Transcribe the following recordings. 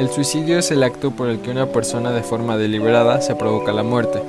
El suicidio es el acto por el que una persona de forma deliberada se provoca la muerte.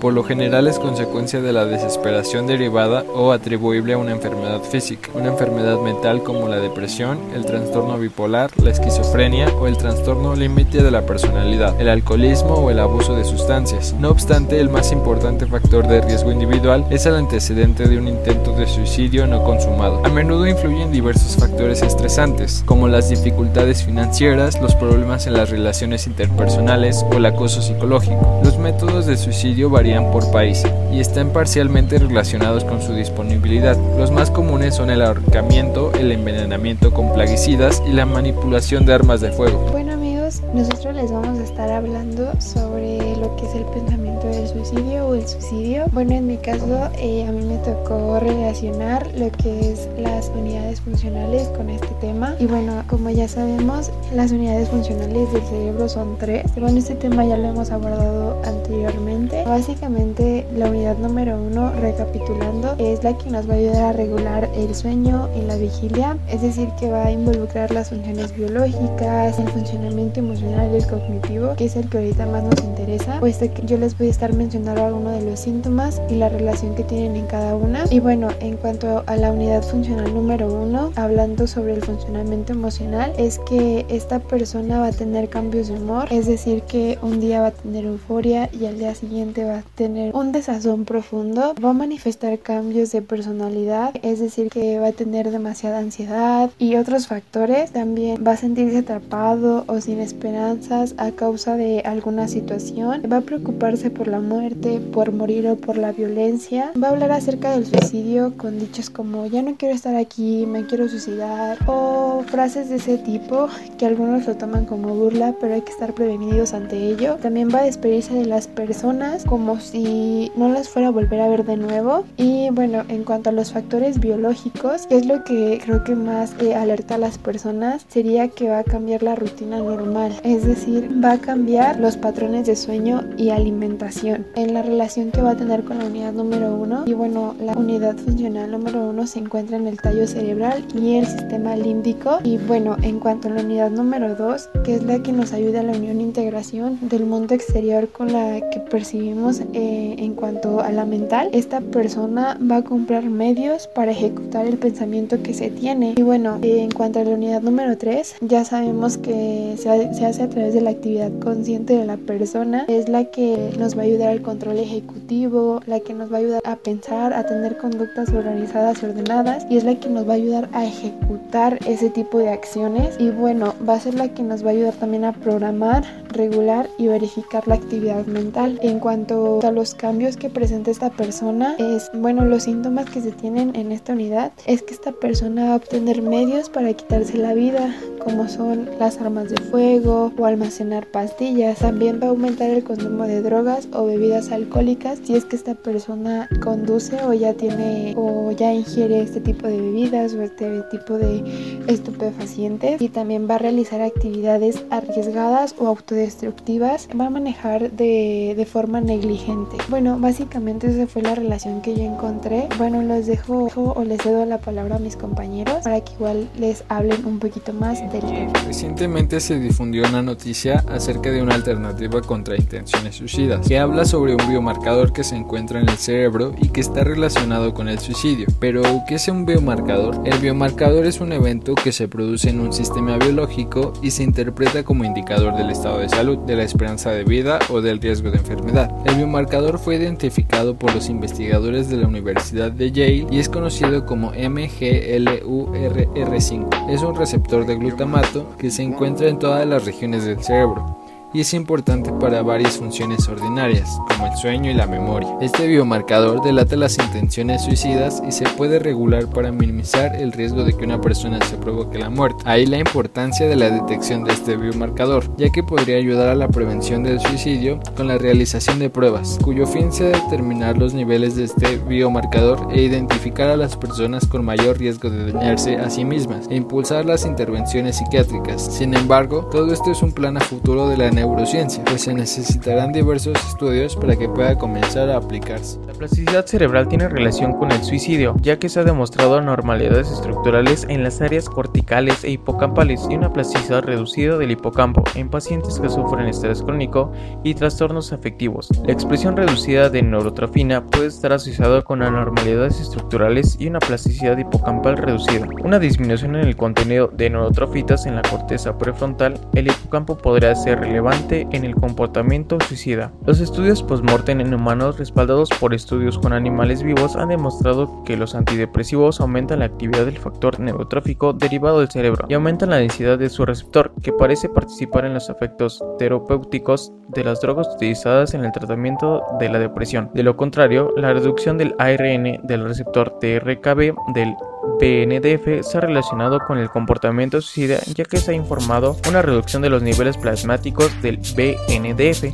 Por lo general es consecuencia de la desesperación derivada o atribuible a una enfermedad física, una enfermedad mental como la depresión, el trastorno bipolar, la esquizofrenia o el trastorno límite de la personalidad, el alcoholismo o el abuso de sustancias. No obstante, el más importante factor de riesgo individual es el antecedente de un intento de suicidio no consumado. A menudo influyen diversos factores estresantes, como las dificultades financieras, los problemas en las relaciones interpersonales o el acoso psicológico. Los métodos de suicidio varían por país y están parcialmente relacionados con su disponibilidad. Los más comunes son el ahorcamiento, el envenenamiento con plaguicidas y la manipulación de armas de fuego. Bueno amigos, nosotros les vamos estar hablando sobre lo que es el pensamiento del suicidio o el suicidio. Bueno, en mi caso eh, a mí me tocó relacionar lo que es las unidades funcionales con este tema. Y bueno, como ya sabemos, las unidades funcionales del cerebro son tres. Bueno, este tema ya lo hemos abordado anteriormente. Básicamente, la unidad número uno, recapitulando, es la que nos va a ayudar a regular el sueño y la vigilia. Es decir, que va a involucrar las funciones biológicas, el funcionamiento emocional y el cognitivo, que es el que ahorita más nos interesa, puesto que yo les voy a estar mencionando algunos de los síntomas y la relación que tienen en cada una. Y bueno, en cuanto a la unidad funcional número uno, hablando sobre el funcionamiento emocional, es que esta persona va a tener cambios de humor, es decir, que un día va a tener euforia y al día siguiente va a tener un desazón profundo, va a manifestar cambios de personalidad, es decir, que va a tener demasiada ansiedad y otros factores, también va a sentirse atrapado o sin esperanzas a causa de alguna situación, va a preocuparse por la muerte, por morir o por la violencia, va a hablar acerca del suicidio con dichos como ya no quiero estar aquí, me quiero suicidar o frases de ese tipo que algunos lo toman como burla, pero hay que estar prevenidos ante ello. También va a despedirse de las personas como si no las fuera a volver a ver de nuevo. Y bueno, en cuanto a los factores biológicos, que es lo que creo que más eh, alerta a las personas, sería que va a cambiar la rutina normal, es decir, va a cambiar los patrones de sueño y alimentación en la relación que va a tener con la unidad número uno. Y bueno, la unidad funcional número uno se encuentra en el tallo cerebral y el sistema límbico. Y bueno, en cuanto a la unidad número dos, que es la que nos ayuda a la unión e integración del mundo exterior con la que percibimos eh, en cuanto a la mental, esta persona va a comprar medios para ejecutar el pensamiento que se tiene. Y bueno, en cuanto a la unidad número 3, ya sabemos que se, se hace a través de la actividad consciente de la persona. Es la que nos va a ayudar al control ejecutivo, la que nos va a ayudar a pensar, a tener conductas organizadas y ordenadas y es la que nos va a ayudar a ejecutar ese tipo de acciones. Y bueno, va a ser la que nos va a ayudar también a programar, regular y verificar la actividad mental. En cuanto a los cambios que presenta esta persona, es bueno, los síntomas que se tienen en esta unidad es que esta persona va a obtener medios para quitarse la vida, como son las armas de fuego o almacenar pastillas. También va a aumentar el consumo de drogas o bebidas alcohólicas si es que esta persona conduce o ya tiene o ya ingiere este tipo de bebidas o este tipo de estupefacientes y también va a realizar actividades arriesgadas o autodestructivas. Va a manejar de, de forma negligente. Bueno, básicamente esa fue la relación que yo encontré. Bueno, los dejo o les cedo la palabra a mis compañeros para que igual les hablen un poquito más del tema. Recientemente se difundió una noticia acerca de una alternativa contra intenciones suicidas, que habla sobre un biomarcador que se encuentra en el cerebro y que está relacionado con el suicidio. Pero, ¿qué es un biomarcador? El biomarcador es un evento que se produce en un sistema biológico y se interpreta como indicador del estado de de la esperanza de vida o del riesgo de enfermedad. El biomarcador fue identificado por los investigadores de la Universidad de Yale y es conocido como MGLURR5. Es un receptor de glutamato que se encuentra en todas las regiones del cerebro y es importante para varias funciones ordinarias, como el sueño y la memoria. Este biomarcador delata las intenciones suicidas y se puede regular para minimizar el riesgo de que una persona se provoque la muerte. Ahí la importancia de la detección de este biomarcador, ya que podría ayudar a la prevención del suicidio con la realización de pruebas, cuyo fin sea determinar los niveles de este biomarcador e identificar a las personas con mayor riesgo de dañarse a sí mismas e impulsar las intervenciones psiquiátricas. Sin embargo, todo esto es un plan a futuro de la neurociencia, pues se necesitarán diversos estudios para que pueda comenzar a aplicarse. La plasticidad cerebral tiene relación con el suicidio, ya que se ha demostrado anormalidades estructurales en las áreas corticales e hipocampales y una plasticidad reducida del hipocampo en pacientes que sufren estrés crónico y trastornos afectivos. La expresión reducida de neurotrofina puede estar asociada con anormalidades estructurales y una plasticidad hipocampal reducida. Una disminución en el contenido de neurotrofitas en la corteza prefrontal, el hipocampo podría ser relevante en el comportamiento suicida. Los estudios postmortem en humanos respaldados por estudios con animales vivos han demostrado que los antidepresivos aumentan la actividad del factor neurotrófico derivado del cerebro y aumentan la densidad de su receptor, que parece participar en los efectos terapéuticos de las drogas utilizadas en el tratamiento de la depresión. De lo contrario, la reducción del ARN del receptor TRKB del BNDF se ha relacionado con el comportamiento suicida ya que se ha informado una reducción de los niveles plasmáticos del BNDF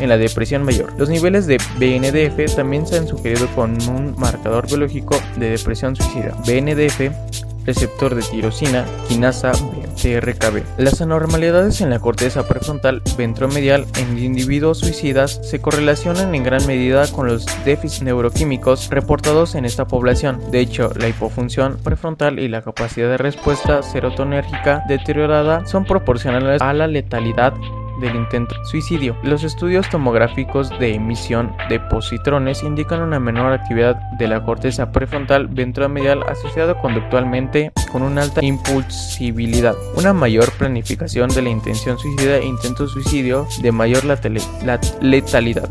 en la depresión mayor. Los niveles de BNDF también se han sugerido con un marcador biológico de depresión suicida. BNDF receptor de tirosina, quinasa Las anormalidades en la corteza prefrontal ventromedial en individuos suicidas se correlacionan en gran medida con los déficits neuroquímicos reportados en esta población. De hecho, la hipofunción prefrontal y la capacidad de respuesta serotonérgica deteriorada son proporcionales a la letalidad del intento suicidio. Los estudios tomográficos de emisión de positrones indican una menor actividad de la corteza prefrontal ventromedial asociada conductualmente con una alta impulsibilidad, una mayor planificación de la intención suicida e intento suicidio de mayor letalidad.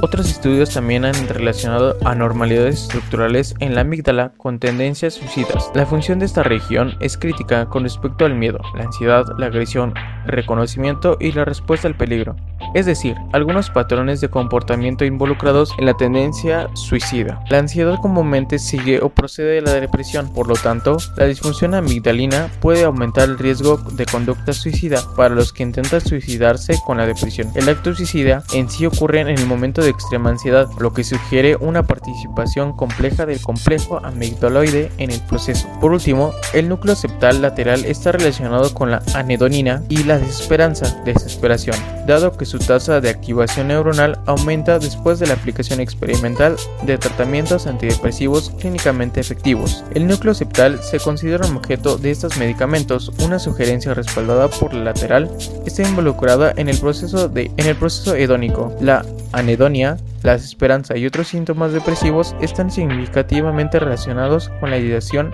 Otros estudios también han relacionado anormalidades estructurales en la amígdala con tendencias suicidas. La función de esta región es crítica con respecto al miedo, la ansiedad, la agresión, el reconocimiento y la respuesta al peligro es decir, algunos patrones de comportamiento involucrados en la tendencia suicida. La ansiedad comúnmente sigue o procede de la depresión, por lo tanto, la disfunción amigdalina puede aumentar el riesgo de conducta suicida para los que intentan suicidarse con la depresión. El acto suicida en sí ocurre en el momento de extrema ansiedad, lo que sugiere una participación compleja del complejo amigdaloide en el proceso. Por último, el núcleo septal lateral está relacionado con la anedonina y la desesperanza, desesperación, dado que su tasa de activación neuronal aumenta después de la aplicación experimental de tratamientos antidepresivos clínicamente efectivos. El núcleo septal se considera un objeto de estos medicamentos. Una sugerencia respaldada por la lateral está involucrada en el proceso, de, en el proceso hedónico. La anedonia la desesperanza y otros síntomas depresivos están significativamente relacionados con la ideación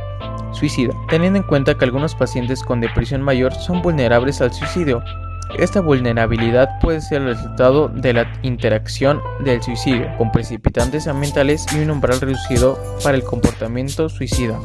suicida, teniendo en cuenta que algunos pacientes con depresión mayor son vulnerables al suicidio, esta vulnerabilidad puede ser el resultado de la interacción del suicidio con precipitantes ambientales y un umbral reducido para el comportamiento suicida.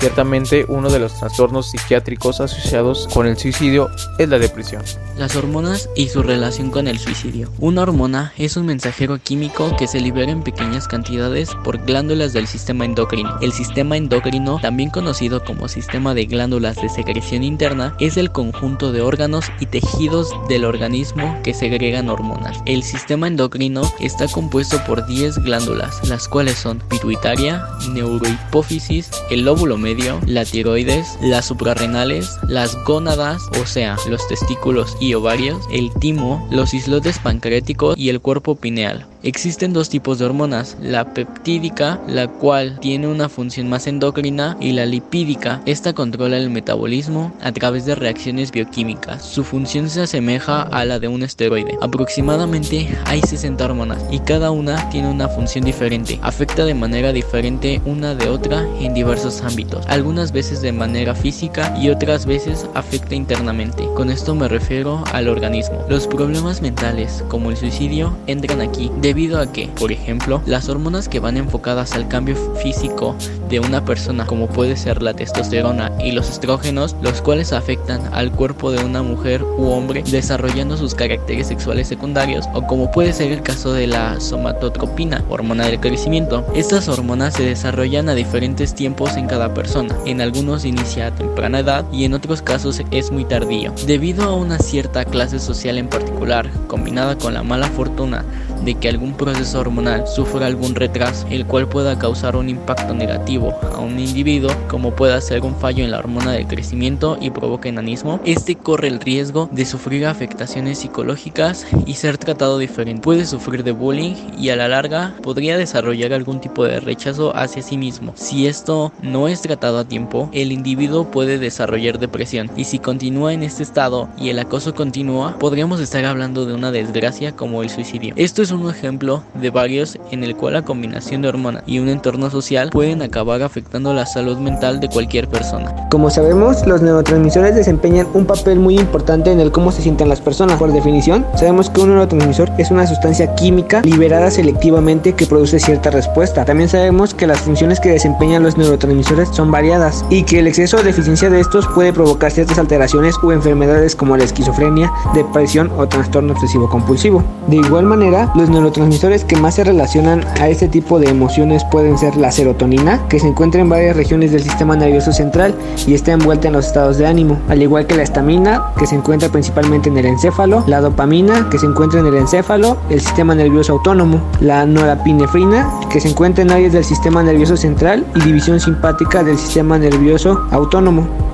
Ciertamente uno de los trastornos psiquiátricos asociados con el suicidio es la depresión. Las hormonas y su relación con el suicidio. Una hormona es un mensajero químico que se libera en pequeñas cantidades por glándulas del sistema endocrino. El sistema endocrino, también conocido como sistema de glándulas de secreción interna, es el conjunto de órganos y tejidos del organismo que segregan hormonas. El sistema endocrino está compuesto por 10 glándulas, las cuales son pituitaria, neurohipófisis, el lóbulo medio, la tiroides, las suprarrenales, las gónadas, o sea, los testículos y ovarios, el timo, los islotes pancreáticos y el cuerpo pineal. Existen dos tipos de hormonas, la peptídica, la cual tiene una función más endocrina, y la lipídica. Esta controla el metabolismo a través de reacciones bioquímicas. Su función se asemeja a la de un esteroide. Aproximadamente hay 60 hormonas y cada una tiene una función diferente. Afecta de manera diferente una de otra en diversos ámbitos, algunas veces de manera física y otras veces afecta internamente. Con esto me refiero al organismo. Los problemas mentales, como el suicidio, entran aquí debido a que, por ejemplo, las hormonas que van enfocadas al cambio físico de una persona, como puede ser la testosterona y los estrógenos, los cuales afectan al cuerpo de una mujer u hombre desarrollando sus caracteres sexuales secundarios, o como puede ser el caso de la somatotropina, hormona del crecimiento. Estas hormonas se desarrollan a diferentes tiempos en cada persona, en algunos inicia a temprana edad y en otros casos es muy tardío. Debido a una cierta clase social en particular, combinada con la mala fortuna de que algún proceso hormonal sufra algún retraso, el cual pueda causar un impacto negativo a un individuo, como pueda ser un fallo en la hormona del crecimiento y provoca enanismo, este corre el riesgo de sufrir afectaciones psicológicas y ser tratado diferente. Puede sufrir de bullying y a la larga podría desarrollar algún tipo de rechazo hacia sí mismo. Si esto no es tratado a tiempo, el individuo puede desarrollar depresión y si continúa en este estado y el acoso continúa, podríamos estar hablando de una desgracia como el suicidio. Esto es un ejemplo de varios en el cual la combinación de hormonas y un entorno social pueden acabar afectando la salud mental de cualquier persona. Como sabemos, los neurotransmisores desempeñan un papel muy importante en el cómo se sienten las personas. Por definición, sabemos que un neurotransmisor es una sustancia química liberada selectivamente que produce cierta respuesta. También sabemos que las funciones que desempeñan los neurotransmisores son variadas y que el exceso o deficiencia de estos puede provocar ciertas alteraciones o enfermedades como la esquizofrenia, depresión o trastorno obsesivo compulsivo. De igual manera, los neurotransmisores que más se relacionan a este tipo de emociones pueden ser la serotonina, que se encuentra en varias regiones del sistema nervioso central y está envuelta en los estados de ánimo, al igual que la estamina, que se encuentra principalmente en el encéfalo, la dopamina, que se encuentra en el encéfalo, el sistema nervioso autónomo, la norapinefrina, que se encuentra en áreas del sistema nervioso central y división simpática del sistema nervioso autónomo.